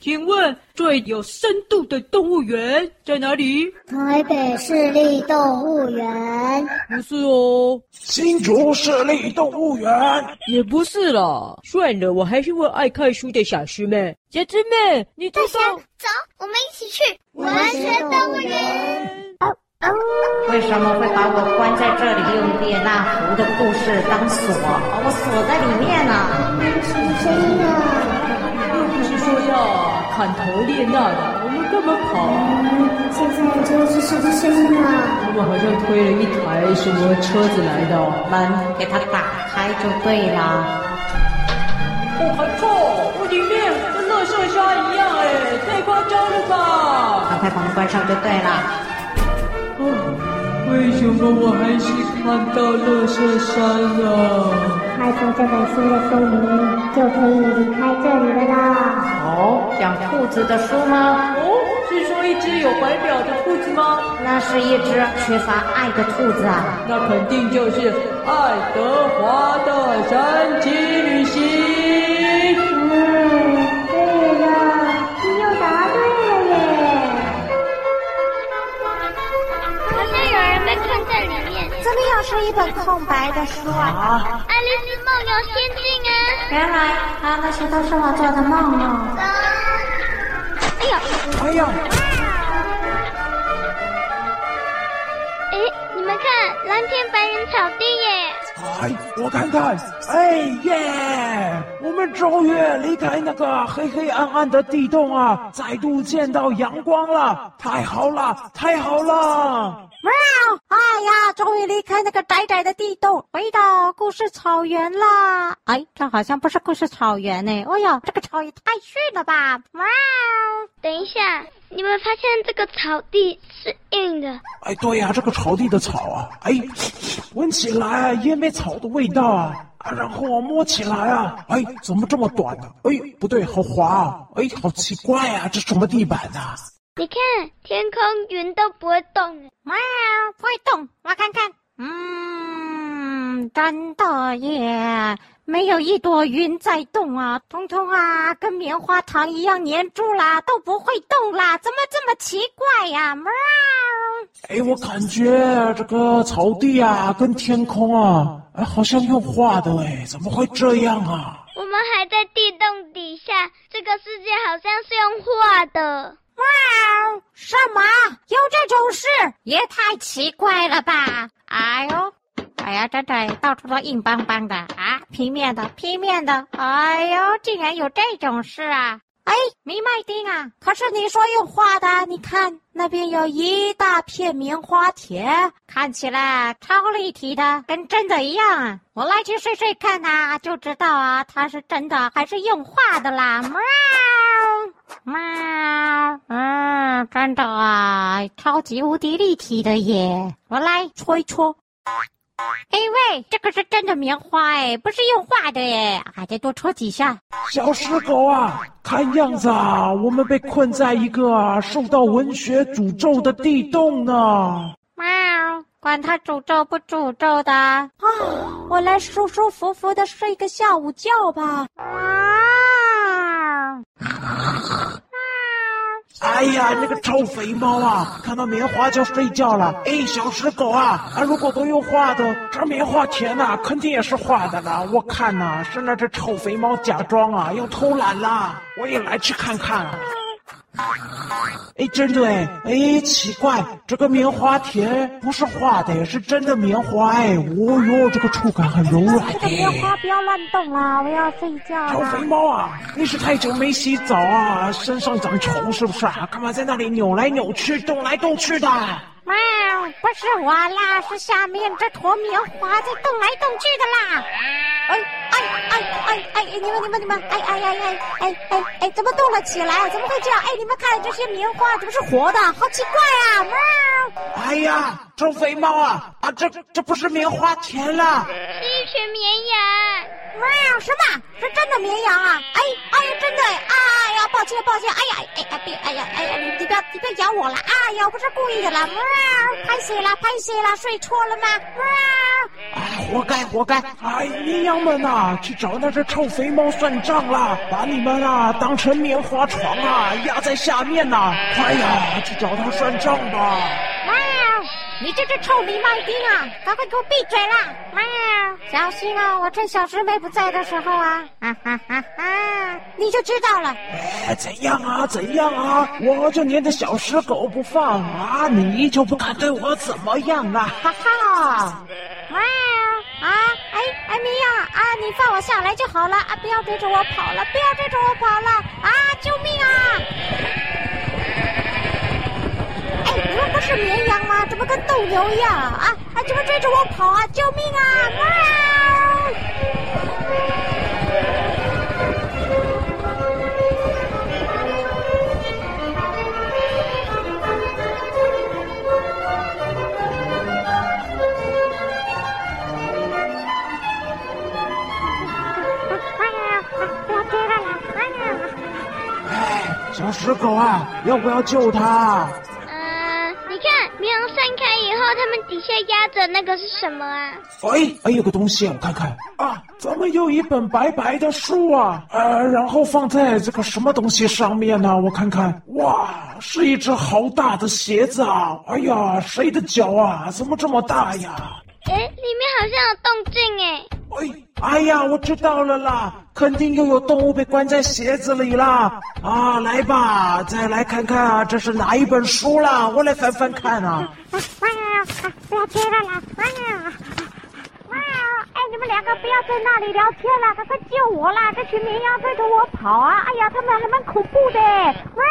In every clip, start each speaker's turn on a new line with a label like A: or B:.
A: 请问最有深度的动物园在哪里？
B: 台北市立动物园。
A: 不是哦。
C: 新竹市立动物园。
A: 也不是啦。算了，我还是问爱看书的小师妹。小师妹，你走走，
B: 走，我们一起去文学动物园。
D: 为什么会把我关在这里，用列那狐的故事当锁，把我锁在里面呢？
B: 什么声音啊？
A: 又不是说要砍头列那的，我们干嘛跑啊？
B: 现在这是什么声音啊？
A: 他们好像推了一台什么车子来的，
D: 门给它打开就对了。
A: 哦，还错！我里面跟垃圾山一样哎，太夸张了吧？
D: 赶快把门关上就对了。
A: 为什么我还是看到垃圾山了？
B: 开出这本书的书名，就可以离开这里了啦。
D: 哦，讲兔子的书吗？
A: 哦，是说一只有怀表的兔子吗？
D: 那是一只缺乏爱的兔子啊。
A: 那肯定就是爱德华的神奇旅行。
E: 这里又是一本空白的书啊！
B: 爱丽丝梦游仙境啊！
E: 原来啊，那些都是我做的梦哦。
B: 哎呀！
C: 哎呀！
B: 哎，你们看，蓝天白云草地耶！
C: 哎，我看看，哎耶！我们终于离开那个黑黑暗暗的地洞啊，再度见到阳光了！太好了，太好了！
E: 喵！哎呀，终于离开那个窄窄的地洞，回到故事草原了。哎，这好像不是故事草原呢。哎呀，这个草也太逊了吧！喵！
B: 等一下，你们发现这个草地是硬的？
C: 哎，对呀，这个草地的草啊，哎，闻起来也没草的味道啊。啊，然后我摸起来啊，哎，怎么这么短呢？哎，不对，好滑啊！哎，好奇怪啊，这什么地板啊？
B: 你看，天空云都不会动，
E: 喵，不会动，我看看，嗯，真的耶，没有一朵云在动啊，通通啊，跟棉花糖一样粘住啦，都不会动啦，怎么这么奇怪呀？喵，
C: 哎，我感觉这个草地啊，跟天空啊，哎，好像用画的哎，怎么会这样啊？
B: 我们还在地洞底下，这个世界好像是用画的。
E: 哇！什么？有这种事？也太奇怪了吧！哎呦，哎呀，真的到处都硬邦邦的啊，平面的，平面的。哎呦，竟然有这种事啊！哎，没麦丁啊，可是你说用画的，你看那边有一大片棉花田，看起来超立体的，跟真的一样啊！我来去试试看呐，就知道啊，它是真的还是用画的啦！喵。喵，嗯，真的啊，超级无敌立体的耶！我来搓一搓。哎喂，这个是真的棉花哎，不是用画的哎，还得多戳几下。
C: 小石狗啊，看样子啊，我们被困在一个啊受到文学诅咒的地洞呢。
E: 喵，管他诅咒不诅咒的啊，我来舒舒服服的睡个下午觉吧。
C: 哎呀，那个臭肥猫啊，看到棉花就睡觉了。哎，小石狗啊，啊，如果都用画的，这棉花田呐，肯定也是画的了。我看呐，是那只臭肥猫假装啊，要偷懒了。我也来去看看。哎，真的哎，哎，奇怪，这个棉花田不是画的，是真的棉花哎。哦哟，这个触感很柔软。
E: 这个棉花不要乱动啦，我要睡觉。
C: 小肥猫啊，你是太久没洗澡啊，身上长虫是不是啊？干嘛在那里扭来扭去，动来动去的？
E: 喵，不是我啦，是下面这坨棉花在动来动去的啦。哎哎哎哎哎！你们你们你们！哎哎哎哎哎哎哎！怎么动了起来？怎么会这样？哎，你们看这些棉花怎么是活的？好奇怪啊！喵！
C: 哎呀，臭肥猫啊啊！这这不是棉花钱了，
B: 是绵羊。
E: 喵！什么？是真的绵羊啊？哎哎呀，真的！哎呀，抱歉抱歉！哎呀哎呀别！哎呀哎呀，你你不要你不要咬我了！哎呀，我不是故意的啦！喵！拍谢了拍谢了，睡错了吗？喵！
C: 活该，活该！哎，绵羊们啊，去找那只臭肥猫算账啦！把你们啊当成棉花床啊，压在下面呐、啊！快呀，去找他算账吧！
E: 喵！你这只臭米麦丁啊，赶快给我闭嘴啦！喵！小心啊，我趁小师妹不在的时候啊，哈哈哈哈！你就知道了。
C: 哎，怎样啊？怎样啊？我就黏着小石狗不放啊，你就不敢对我怎么样啊？哈哈！
E: 喵！啊，哎哎，米呀，啊，你放我下来就好了啊！不要追着我跑了，不要追着我跑了啊！救命啊！哎，你们不是绵羊吗？怎么跟斗牛一样啊？啊，怎么追着我跑啊？救命啊！哎！
C: 小石狗啊，要不要救它？
B: 底下压着那个是什么啊？
C: 哎，哎，有个东西，我看看啊，怎么有一本白白的书啊？呃，然后放在这个什么东西上面呢？我看看，哇，是一只好大的鞋子啊！哎呀，谁的脚啊？怎么这么大呀？
B: 哎，里面好像有动静哎。
C: 哎，哎呀，我知道了啦，肯定又有动物被关在鞋子里啦！啊，来吧，再来看看啊，这是哪一本书啦？我来翻翻看啊！
E: 哇呀，不要追了啦！哇呀，哇呀，哎，你们两个不要在那里聊天了，赶快救我啦！这群绵羊追着我跑啊！哎呀，他们还蛮恐怖的！哇！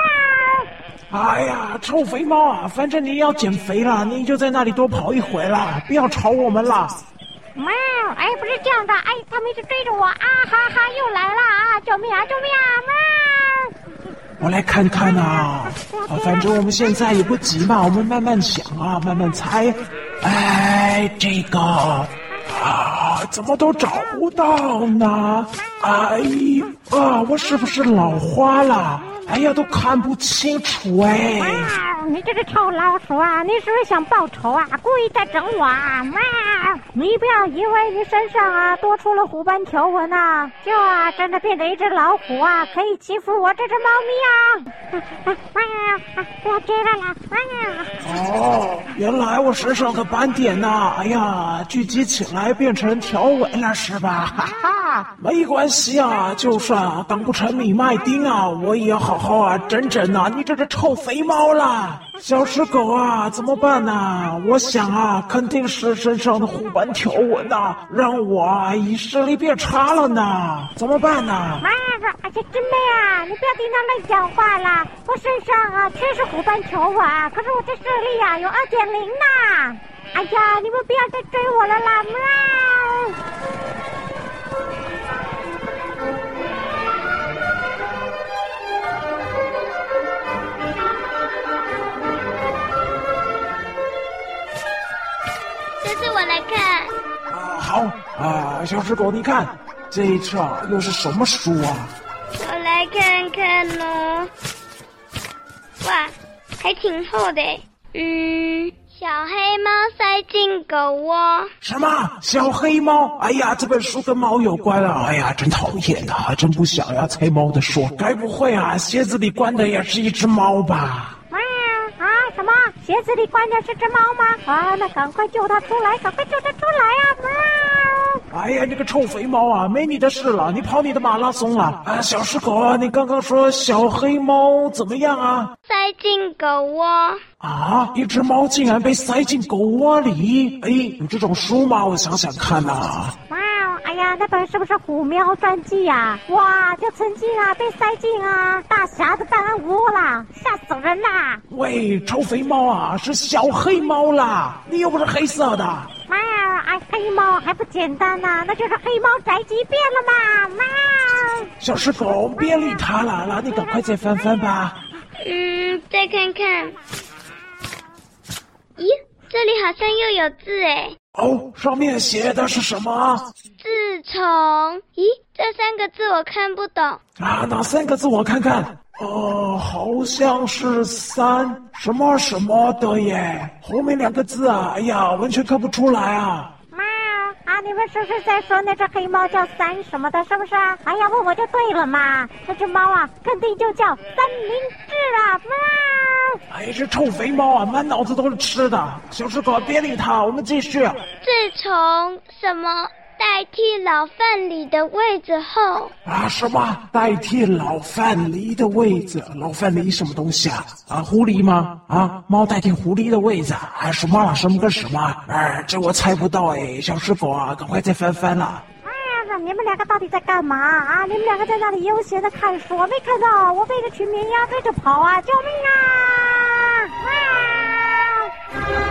C: 哎呀，臭肥猫啊，反正你要减肥了，你就在那里多跑一回啦，不要吵我们啦。
E: 喵！哎，不是这样的，哎，他们一直追着我啊！哈哈，又来了啊！救命啊！救命啊！喵！
C: 我来看看呐，啊，反正我们现在也不急嘛，我们慢慢想啊，慢慢猜。哎，这个啊，怎么都找不到呢？哎，啊，我是不是老花了？哎呀，都看不清楚哎！
E: 哇，你这个臭老鼠啊，你是不是想报仇啊？故意在整我啊？哇！你不要以为你身上啊多出了虎斑条纹呐，就啊真的变成一只老虎啊，可以欺负我这只猫咪啊！哇！不要追了啦！哇！
C: 哦，原来我身上的斑点呐，哎呀，聚集起来变成条纹了是吧？哈哈，没关系啊，就算啊当不成米麦丁啊，我也要好。好啊，整整呐！你这只臭肥猫啦，小石狗啊，怎么办呢、我想啊，肯定是身上的虎斑条纹呐，让我啊以视力变差了呢。怎么办呢？
E: 妈呀，而且真的啊，你不要听他乱讲话啦！我身上啊确实虎斑条纹，可是我的视力啊有二点零呐。哎呀，你们不要再追我了啦！喵。
C: 啊，小狮狗，你看这一册又是什么书啊？
B: 我来看看哦。哇，还挺厚的。嗯，小黑猫塞进狗窝。
C: 什么？小黑猫？哎呀，这本书跟猫有关啊！哎呀，真讨厌呐、啊，真不想要猜猫的书。该不会啊，鞋子里关的也是一只猫吧？
E: 什么？鞋子里关的是只猫吗？啊，那赶快救它出来！赶快救它出来啊！
C: 喵！哎呀，你个臭肥猫啊，没你的事了，你跑你的马拉松了。啊，小狮狗啊，你刚刚说小黑猫怎么样啊？
B: 塞进狗窝。
C: 啊，一只猫竟然被塞进狗窝里？哎，有这种书吗？我想想看呐、啊。
E: 哎呀，那本是不是虎喵传记呀？哇，就曾经啊被塞进啊大侠的档案窝啦，吓死人啦！
C: 喂，臭肥猫啊，是小黑猫啦，你又不是黑色的。
E: 喵，啊，黑猫还不简单呐、啊，那就是黑猫宅急便了嘛！喵，
C: 小石狗，别理他了，那你赶快再翻翻吧。
B: 嗯，再看看。咦，这里好像又有字哎。
C: 哦，上面写的是什么？
B: 自从，咦，这三个字我看不懂
C: 啊。哪三个字？我看看。哦、呃，好像是三什么什么的耶。后面两个字啊，哎呀，完全看不出来啊。
E: 喵啊，你们是不是在说那只黑猫叫三什么的？是不是啊？哎呀，问我就对了嘛。那只猫啊，肯定就叫三明治啊！哇！
C: 哎，这臭肥猫啊，满脑子都是吃的。小石狗，别理它，我们继续。
B: 自从什么？代替老范蠡的位置后
C: 啊？什么代替老范蠡的位置？老范蠡什么东西啊？啊，狐狸吗？啊，猫代替狐狸的位置？啊，什么？什么跟什么？哎，这我猜不到哎。小师傅啊，赶快再翻翻了。
E: 哎呀，你们两个到底在干嘛啊？你们两个在那里悠闲的看书，我没看到我被一群绵羊追着跑啊！救命啊！啊！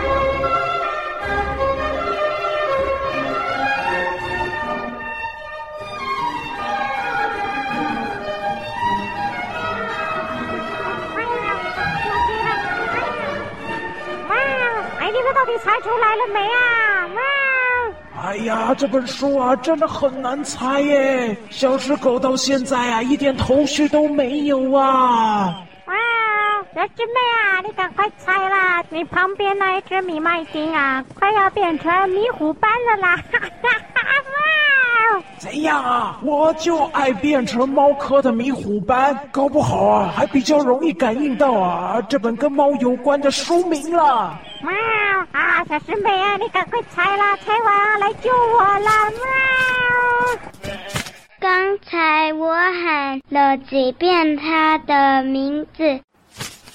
E: 到底猜出来了没啊？
C: 哇！哎呀，这本书啊，真的很难猜耶！小石狗到现在啊，一点头绪都没有啊！
E: 哇！小师妹啊，你赶快猜啦！你旁边那一只米麦丁啊，快要变成迷虎斑了啦！哈哈哈！哇！
C: 怎样啊？我就爱变成猫科的迷虎斑，搞不好啊，还比较容易感应到啊这本跟猫有关的书名了。
E: 喵啊，小师妹啊，你赶快猜啦，猜完啊来救我啦！喵！
B: 刚才我喊了几遍他的名字。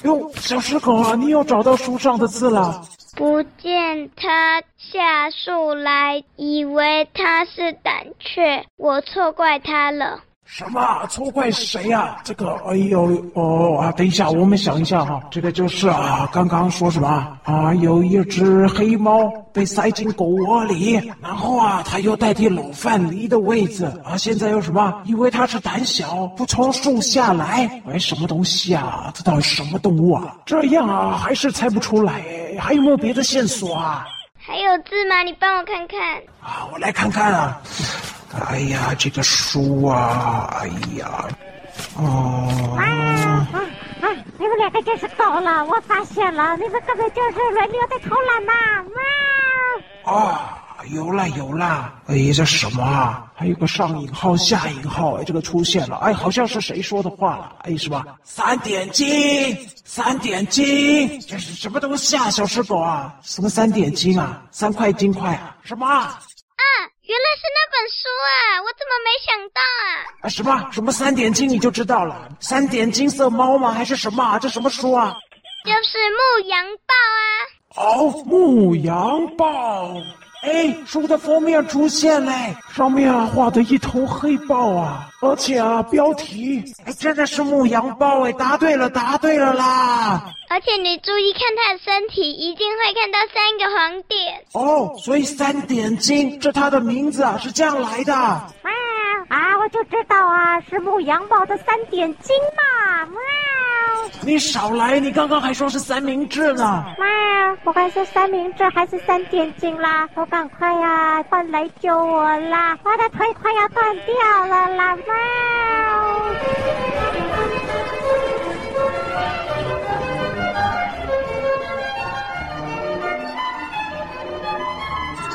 C: 哟，小石狗啊，你又找到书上的字了？
B: 不见他下树来，以为他是胆怯，我错怪他了。
C: 什么错怪谁呀、啊？这个，哎呦，哦啊，等一下，我们想一下哈，这个就是啊，刚刚说什么啊？有一只黑猫被塞进狗窝里，然后啊，它又代替老范离的位置啊，现在又什么？因为它是胆小，不从树下来。哎，什么东西啊？这到底是什么动物啊？这样啊，还是猜不出来。还有没有别的线索啊？
B: 还有字吗？你帮我看看。
C: 啊，我来看看啊。哎呀，这个书啊，哎呀，哦，
E: 啊啊啊！你们两个真是高了，我发现了，你们根本就是轮流在偷懒嘛！
C: 啊，啊，有了有了，哎，这什么啊？还有个上引号下引号，哎，这个出现了，哎，好像是谁说的话了？哎，是吧？三点金，三点金，这是什么东西啊？小石狗啊，什么三点金啊？三块金块啊？什么？
B: 原来是那本书啊！我怎么没想到啊？
C: 啊，什么什么三点金你就知道了？三点金色猫吗？还是什么？这什么书啊？
B: 就是牧羊报啊！
C: 哦，牧羊报。哎，书的封面出现嘞，上面啊画的一头黑豹啊，而且啊标题，哎真的是牧羊豹哎，答对了，答对了啦！
B: 而且你注意看它的身体，一定会看到三个黄点。
C: 哦，所以三点金，这它的名字啊是这样来的。啊
E: 啊，我就知道啊，是牧羊豹的三点金嘛。
C: 你少来！你刚刚还说是三明治呢。
E: 妈，不管是三明治还是三点金啦，我赶快呀，快来救我啦！我的腿快要断掉了啦，妈。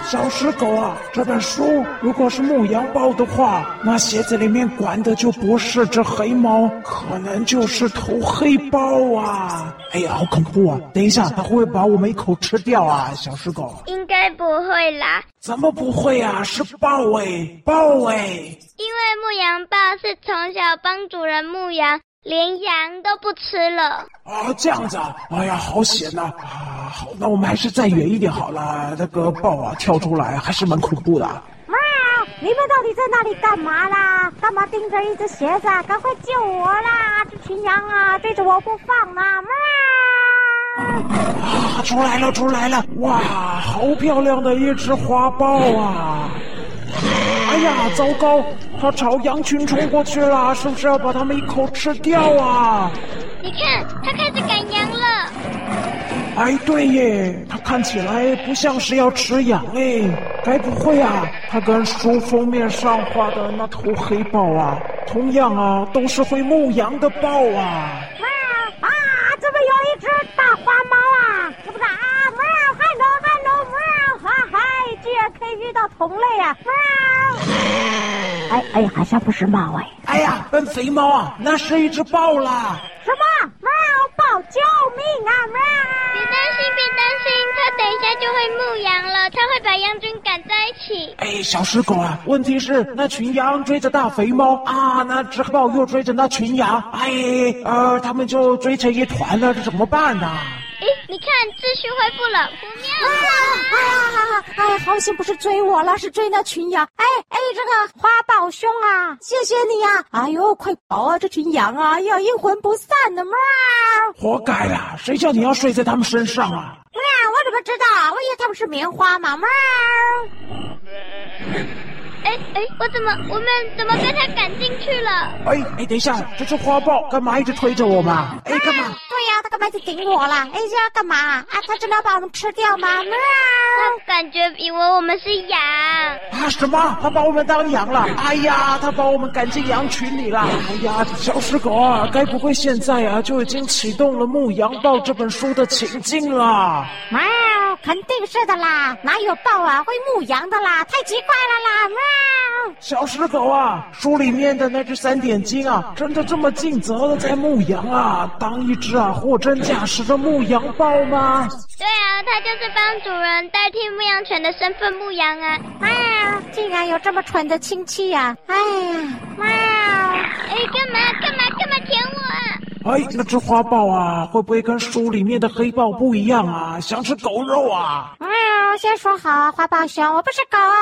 C: 小石狗啊，这本书如果是牧羊包的话，那鞋子里面管的就不是只黑猫，可能就是头黑豹啊！哎呀，好恐怖啊！等一下，它会不会把我们一口吃掉啊？小石狗，
B: 应该不会啦。
C: 怎么不会啊？是豹哎，豹哎！
B: 因为牧羊豹是从小帮主人牧羊。连羊都不吃了
C: 啊！这样子啊！哎呀，好险呐！啊，好，那我们还是再远一点好了。那个豹啊，跳出来还是蛮恐怖的。
E: 妈！你们到底在那里干嘛啦？干嘛盯着一只鞋子？赶快救我啦！这群羊啊，追着我不放啊！妈！
C: 啊，出来了，出来了！哇，好漂亮的一只花豹啊！哎呀，糟糕！它朝羊群冲过去了，是不是要把它们一口吃掉啊？
B: 你看，它开始赶羊了。
C: 哎，对耶，它看起来不像是要吃羊哎，该不会啊？它跟书封面上画的那头黑豹啊，同样啊，都是会牧羊的豹啊！
E: 怎么有一只大花猫啊？是不是啊？哇！嗨喽嗨喽！哇！哈嗨，居然可以遇到。同类啊！哎哎，好像不是猫哎！
C: 哎呀，笨肥猫啊，那是一只豹啦！
E: 什么？猫豹，救命啊！猫！
B: 别担心，别担心，它等一下就会牧羊了，它会把羊群赶在一起。
C: 哎，小石狗啊，问题是那群羊追着大肥猫啊，那只豹又追着那群羊，哎，呃，他们就追成一团了，这怎么办呢？
B: 哎，你看，秩序恢复了，不妙了！
E: 哎呀，哎，好险不是追我了，是追那群羊。哎哎，这个花豹兄啊，谢谢你呀！哎呦，快跑啊，这群羊啊，要阴魂不散的嘛！
C: 活该呀，谁叫你要睡在他们身上啊？
E: 喵，我怎么知道？我以为他们是棉花嘛！喵。
B: 哎哎，我怎么，我们怎么被他赶进去了？
C: 哎哎，等一下，这只花豹干嘛一直推着我嘛？哎，干嘛？
E: 对呀，他干嘛一直顶我啦？哎，这要干嘛？啊，他真的要把我们吃掉吗？喵！
B: 他感觉以为我们是羊。
C: 啊，什么？他把我们当羊了？哎呀，他把我们赶进羊群里了。哎呀，小石狗啊，该不会现在啊就已经启动了《牧羊豹》这本书的情境了？
E: 喵，肯定是的啦，哪有豹啊会牧羊的啦？太奇怪了啦！喵。
C: 小石狗啊，书里面的那只三点金啊，真的这么尽责的在牧羊啊，当一只啊货真价实的牧羊豹吗？
B: 对啊，它就是帮主人代替牧羊犬的身份牧羊啊！
E: 哎呀，竟然有这么蠢的亲戚呀！哎呀，喵！
B: 哎，干嘛干嘛干嘛舔我啊？
C: 哎，那只花豹啊，会不会跟书里面的黑豹不一样啊？想吃狗肉啊？
E: 喵！先说好啊，花豹熊，我不是狗啊！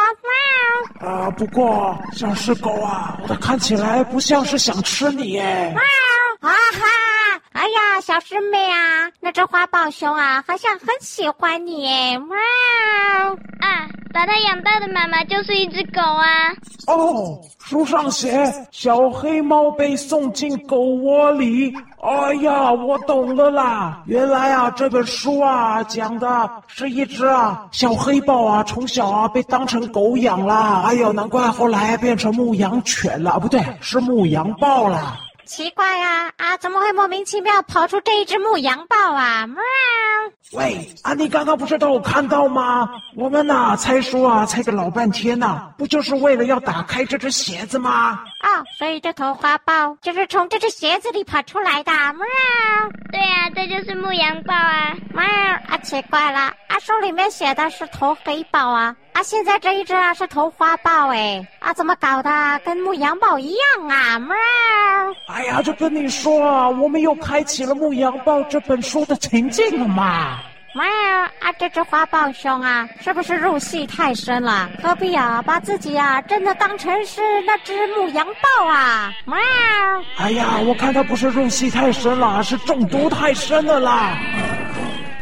E: 喵！
C: 啊，不过想是狗啊，它看起来不像是想吃你哎！
E: 喵！啊哈！哎呀，小师妹啊，那只花豹熊啊，好像很喜欢你哎！喵！
B: 啊，把它养大的妈妈就是一只狗啊！
C: 哦，书上写小黑猫被送进狗窝里。哎呀，我懂了啦！原来啊，这本书啊讲的是一只啊小黑豹啊，从小啊被当成狗养啦。哎呦，难怪后来变成牧羊犬了，不对，是牧羊豹了。
E: 奇怪啊啊，怎么会莫名其妙跑出这一只牧羊豹啊？喵！
C: 喂，啊，你刚刚不是都有看到吗？我们呐、啊、猜书啊，猜个老半天呐、啊，不就是为了要打开这只鞋子吗？
E: 啊、哦，所以这头花豹就是从这只鞋子里跑出来的。喵！
B: 对啊，这就是牧羊豹啊。
E: 喵！啊，奇怪了，啊，书里面写的是头黑豹啊。啊，现在这一只啊是头花豹哎，啊，怎么搞的？跟牧羊豹一样啊？喵！
C: 哎呀，就跟你说啊，我们又开启了《牧羊豹》这本书的情境了嘛。
E: 喵！啊，这只花豹兄啊，是不是入戏太深了？何必啊，把自己啊真的当成是那只牧羊豹啊？喵！
C: 哎呀，我看他不是入戏太深了，是中毒太深了啦。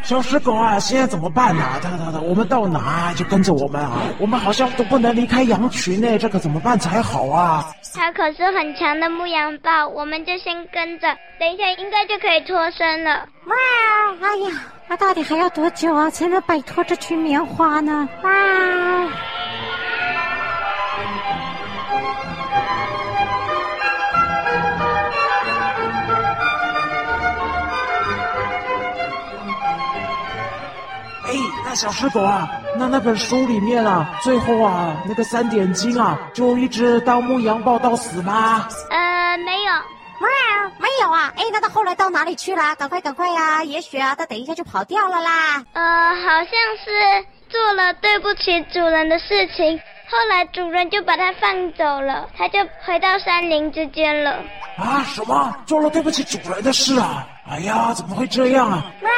C: 小石狗啊，现在怎么办呢？等等等，我们到哪就跟着我们啊！我们好像都不能离开羊群呢，这可怎么办才好啊？
B: 它可是很强的牧羊豹，我们就先跟着，等一下应该就可以脱身了。
E: 哇！哎呀，那到底还要多久啊，才能摆脱这群棉花呢？喵！
C: 小石狗啊，那那本书里面啊，最后啊，那个三点金啊，就一直当牧羊豹到死吗？
B: 呃，没有，
E: 没有，没有啊。哎，那他后来到哪里去了？赶快，赶快呀！也许啊，他等一下就跑掉了啦。
B: 呃，好像是做了对不起主人的事情，后来主人就把他放走了，他就回到山林之间了。
C: 啊？什么？做了对不起主人的事啊？哎呀，怎么会这样啊？
E: 喵！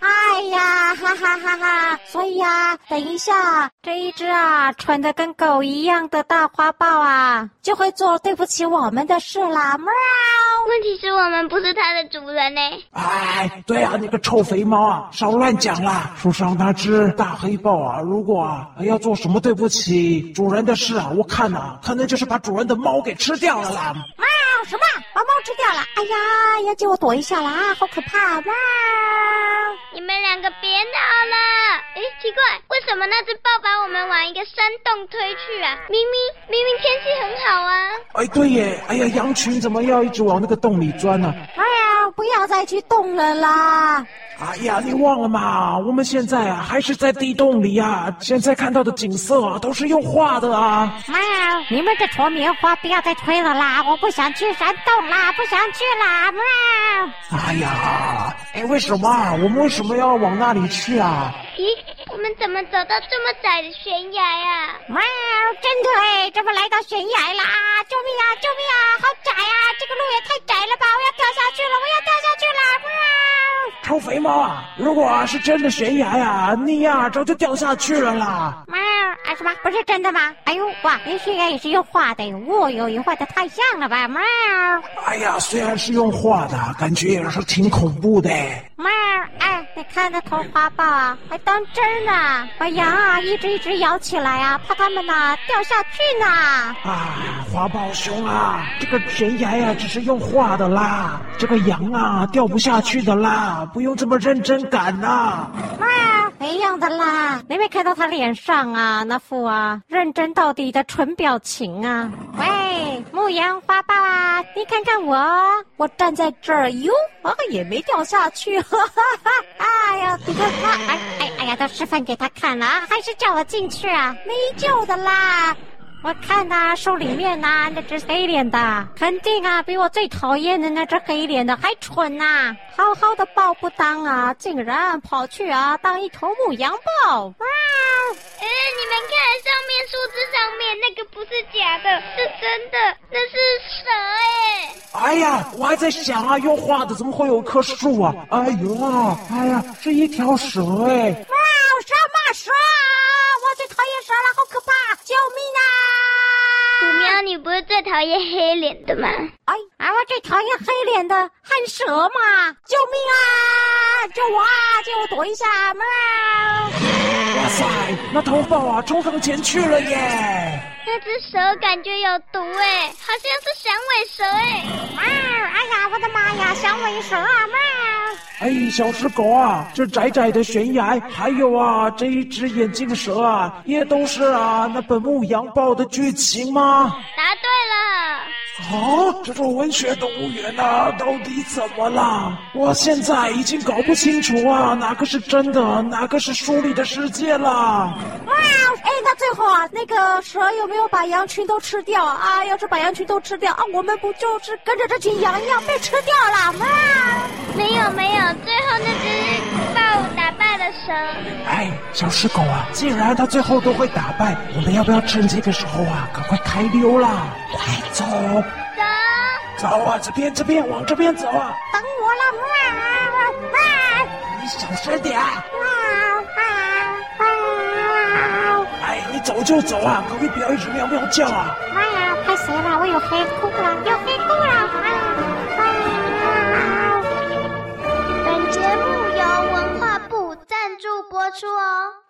E: 哎呀，哈哈哈哈！所以啊，等一下，这一只啊，蠢的跟狗一样的大花豹啊，就会做对不起我们的事啦。喵！
B: 问题是我们不是它的主人呢。
C: 哎，对啊，你个臭肥猫啊，少乱讲啦！树上那只大黑豹啊，如果啊要做什么对不起主人的事啊，我看呐、啊，可能就是把主人的猫给吃掉了啦。
E: 喵！什么？把猫吃掉了？哎呀，要借我躲一下啦！好可怕！啊！
B: 你们两个别闹了！哎，奇怪，为什么那只豹把我们往一个山洞推去啊？明明明明天气很好啊！
C: 哎，对耶！哎呀，羊群怎么要一直往那个洞里钻呢？
E: 哎呀，不要再去动了啦！
C: 哎呀，你忘了吗？我们现在啊，还是在地洞里啊。现在看到的景色啊，都是用画的啊。
E: 喵，你们这坨棉花不要再推了啦！我不想去山洞啦，不想去啦！喵。
C: 哎呀，哎，为什么？我们为什么要往那里去啊？
B: 咦，我们怎么走到这么窄的悬崖呀？
E: 哇，真的哎，怎么来到悬崖啦？救命啊！救命啊！好窄啊！这个路也太窄了吧！我要掉下去了！我要掉下去了！哇，
C: 臭肥猫啊！如果是真的悬崖呀，你呀早就掉下去了啦！
E: 不是真的吗？哎呦哇，连悬崖也是用画的，哦哟，也画的太像了吧？喵，
C: 哎呀，虽然是用画的，感觉也是挺恐怖的。
E: 喵，哎，你看那头花豹啊，还当真呢，把羊啊一只一只摇起来啊，怕它们呢掉下去呢。
C: 啊，花豹熊啊，这个悬崖呀只是用画的啦，这个羊啊掉不下去的啦，不用这么认真赶呐。
E: 喵，一样的啦，你没看到他脸上啊那副啊认真到底的蠢表情啊？喂，牧羊花爸爸，你看看我，我站在这儿哟，啊也没掉下去，哈哈哈！哎呀，你看他，哎哎哎呀，都示范给他看了啊，还是叫我进去啊？没救的啦！我看呐、啊，树里面呐、啊，那只黑脸的，肯定啊，比我最讨厌的那只黑脸的还蠢呐、啊！好好的豹不当啊，竟然跑去啊当一头母羊豹！哇！
B: 哎，你们看上面树枝上面那个不是假的，是真的，那是蛇哎！
C: 哎呀，我还在想啊，用画的怎么会有棵树啊？哎呦，哎呀，是一条蛇哎！
E: 哇，什么蛇？我最讨厌蛇了，好可怕！救命啊！
B: 虎喵，你不是最讨厌黑脸的吗？
E: 哎，啊，我最讨厌黑脸的汗蛇嘛！救命啊！救我啊！借我躲一下！喵！
C: 哇塞，那头发啊冲上前去了耶！
B: 那只蛇感觉有毒哎，好像是响尾蛇哎！
E: 啊！哎呀，我的妈呀，响尾蛇啊！喵！
C: 哎，小石狗啊，这窄窄的悬崖，还有啊，这一只眼镜蛇啊，也都是啊，那本牧羊报的剧情吗？
B: 答对了。
C: 啊，这座文学动物园啊，到底怎么了？我现在已经搞不清楚啊，哪个是真的，哪个是书里的世界了。
E: 哇！哎，那最后啊，那个蛇有没有把羊群都吃掉啊？要是把羊群都吃掉啊，我们不就是跟着这群羊一样被吃掉了？吗！
B: 没有没有，最后那只豹打败了蛇。
C: 哎，小石狗啊，既然它最后都会打败，我们要不要趁这个时候啊，赶快开溜啦？快走！
B: 走，
C: 走啊！这边，这边，往这边走啊！
E: 等我了，哇哇！
C: 你小
E: 声点！
C: 哎，你走就走啊，可别不要一直喵喵叫啊！
E: 妈呀，太邪了！我有黑裤了，有黑裤了！
B: 播出哦。